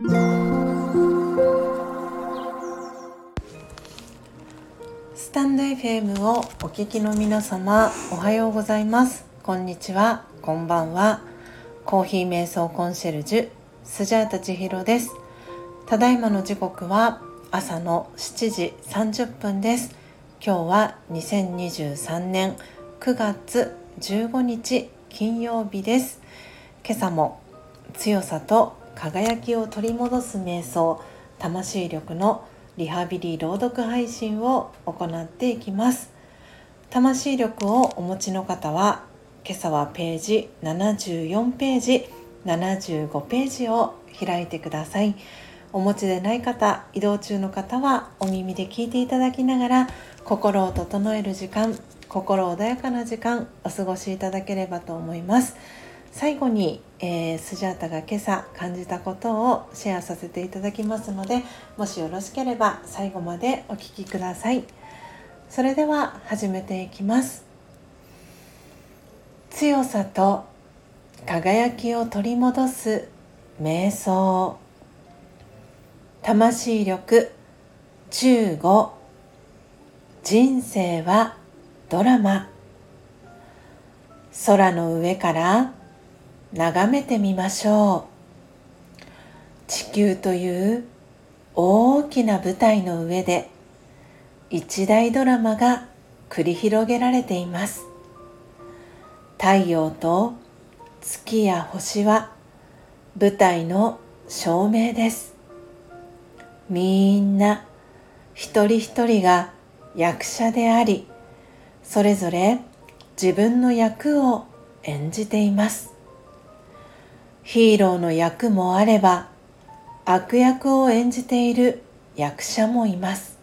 スタンド FM をお聞きの皆様おはようございます。こんにちは。こんばんは。コーヒー瞑想コンシェルジュスジャータ千尋です。ただいまの時刻は朝の7時30分です。今日は2023年9月15日金曜日です。今朝も強さと輝きを取り戻す瞑想魂力のリハビリ朗読配信を行っていきます。魂力をお持ちの方は今朝はページ74ページ75ページを開いてください。お持ちでない方移動中の方はお耳で聞いていただきながら心を整える時間心穏やかな時間お過ごしいただければと思います。最後に、えー、スジャータが今朝感じたことをシェアさせていただきますのでもしよろしければ最後までお聴きください。それでは始めていきます。強さと輝きを取り戻す瞑想。魂力。15人生はドラマ。空の上から眺めてみましょう。地球という大きな舞台の上で一大ドラマが繰り広げられています。太陽と月や星は舞台の照明です。みんな一人一人が役者でありそれぞれ自分の役を演じています。ヒーローの役もあれば悪役を演じている役者もいます。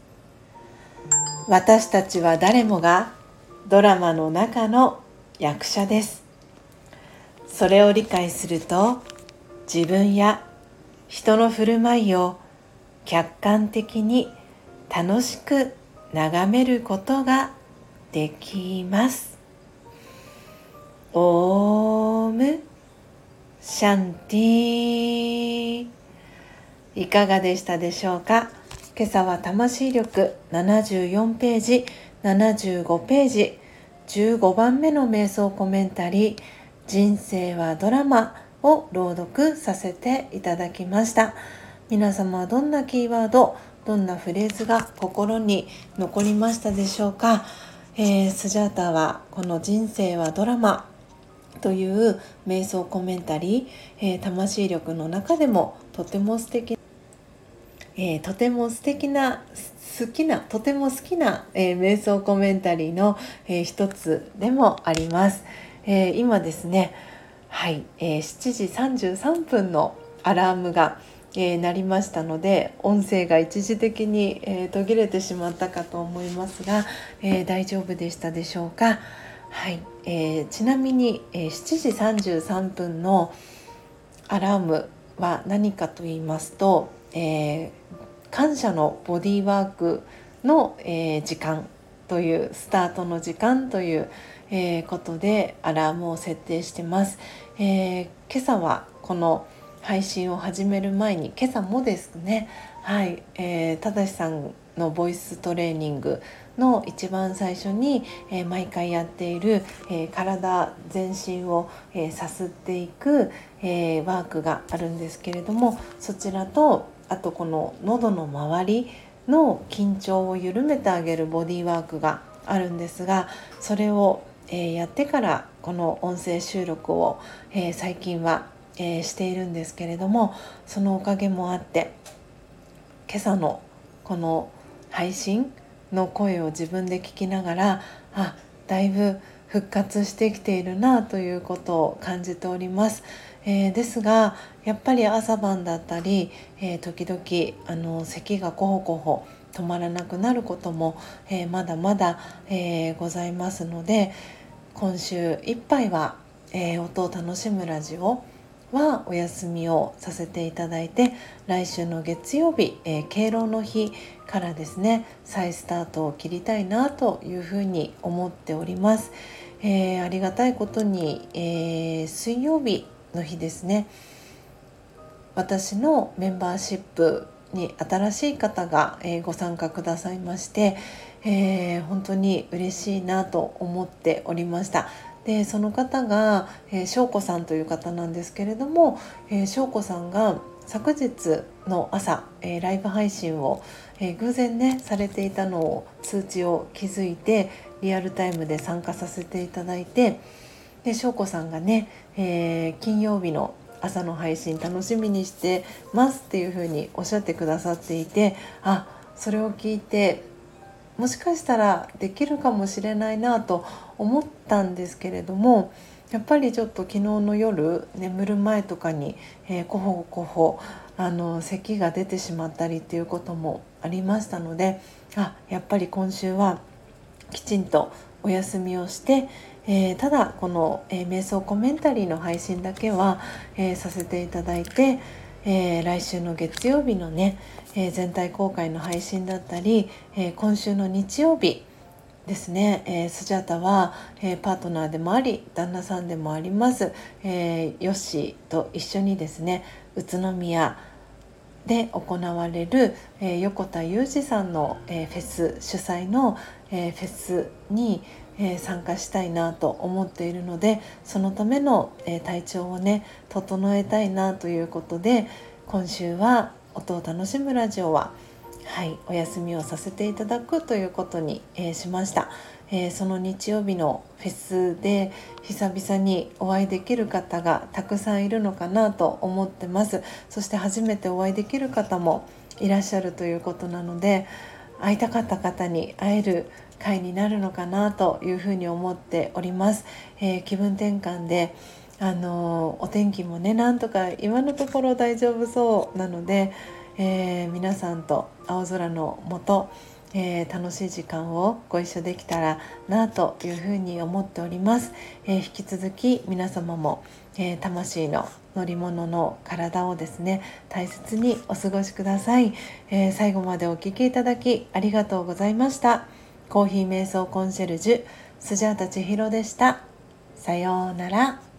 私たちは誰もがドラマの中の役者です。それを理解すると自分や人の振る舞いを客観的に楽しく眺めることができます。オーム。シャンティいかがでしたでしょうか？今朝は魂力74ページ75ページ15番目の瞑想コメンタリー人生はドラマを朗読させていただきました。皆様はどんなキーワードどんなフレーズが心に残りましたでしょうか、えー、スジャータはこの「人生はドラマ」という瞑想コメンタリー、えー、魂力の中でもとても素敵えー、とても素敵な好きなとても好きな、えー、瞑想コメンタリーの、えー、一つでもあります、え今ですねはい、え7時33分のアラームがえー、なりましたので音声が一時的に、えー、途切れてしまったかと思いますが、えー、大丈夫でしたでしょうか？はい、えー、ちなみに、えー、7時33分のアラームは何かと言いますと、えー、感謝のボディーワークの、えー、時間というスタートの時間という、えー、ことでアラームを設定してます。えー、今朝はこの配信を始める前に今朝もですねはい、えー、ただしさんのボイストレーニングの一番最初に、えー、毎回やっている、えー、体全身を、えー、さすっていく、えワークがあるんですけれどもそちらとあとこの喉の周りの緊張を緩めてあげるボディーワークがあるんですがそれを、えやってからこの音声収録を、え最近はえ、しているんですけれどもそのおかげもあって今朝のこの配信の声を自分で聞きながらあだいぶ復活してきているなということを感じております。えー、ですがやっぱり朝晩だったり、えー、時々あの咳がコホコホ止まらなくなることも、えー、まだまだ、えございますので今週いっぱいは、え音を楽しむラジオはお休みをさせていただいて来週の月曜日、えー、敬老の日からですね再スタートを切りたいなというふうに思っております、えー、ありがたいことに、えー、水曜日の日ですね私のメンバーシップに新しい方が、えー、ご参加くださいまして、えー、本当に嬉しいなと思っておりました。でその方が、えー、翔子さんという方なんですけれども、えー、翔子さんが昨日の朝、えー、ライブ配信を、えー、偶然ねされていたのを通知を気づいてリアルタイムで参加させていただいてで翔子さんがね、えー、金曜日の朝の配信楽しみにしてますっていうふうにおっしゃってくださっていてあそれを聞いてもしかしたらできるかもしれないなと思ったんですけれどもやっぱりちょっと昨日の夜眠る前とかに、えー、コホコホあの咳が出てしまったりっていうこともありましたのであやっぱり今週はきちんとお休みをして、えー、ただこの、えー、瞑想コメンタリーの配信だけは、えー、させていただいて、え来週の月曜日のね、え全体公開の配信だったり、え今週の日曜日ですね、えー、スジャタは、えー、パートナーでもあり旦那さんでもあります、えー、ヨッシーと一緒にですね宇都宮で行われる、えー、横田裕二さんの、えー、フェス主催の、えー、フェスに、え参加したいなと思っているのでそのための、え体調をね整えたいなということで今週は音を楽しむラジオは「はいお休みをさせていただくということに、えー、しました、え、その日曜日のフェスで久々にお会いできる方がたくさんいるのかなと思ってます。そして初めてお会いできる方もいらっしゃるということなので会いたかった方に会える会になるのかなというふうに思っております、えー、気分転換であのお天気もねなんとか今のところ大丈夫そうなのでえー、皆さんと青空の下、えー、楽しい時間をご一緒できたらなというふうに思っております、えー、引き続き皆様も、え魂の乗り物の体をですね大切にお過ごしください、え最後までお聴きいただきありがとうございました。コーヒー瞑想コンシェルジュスジャータ千尋でした。さようなら。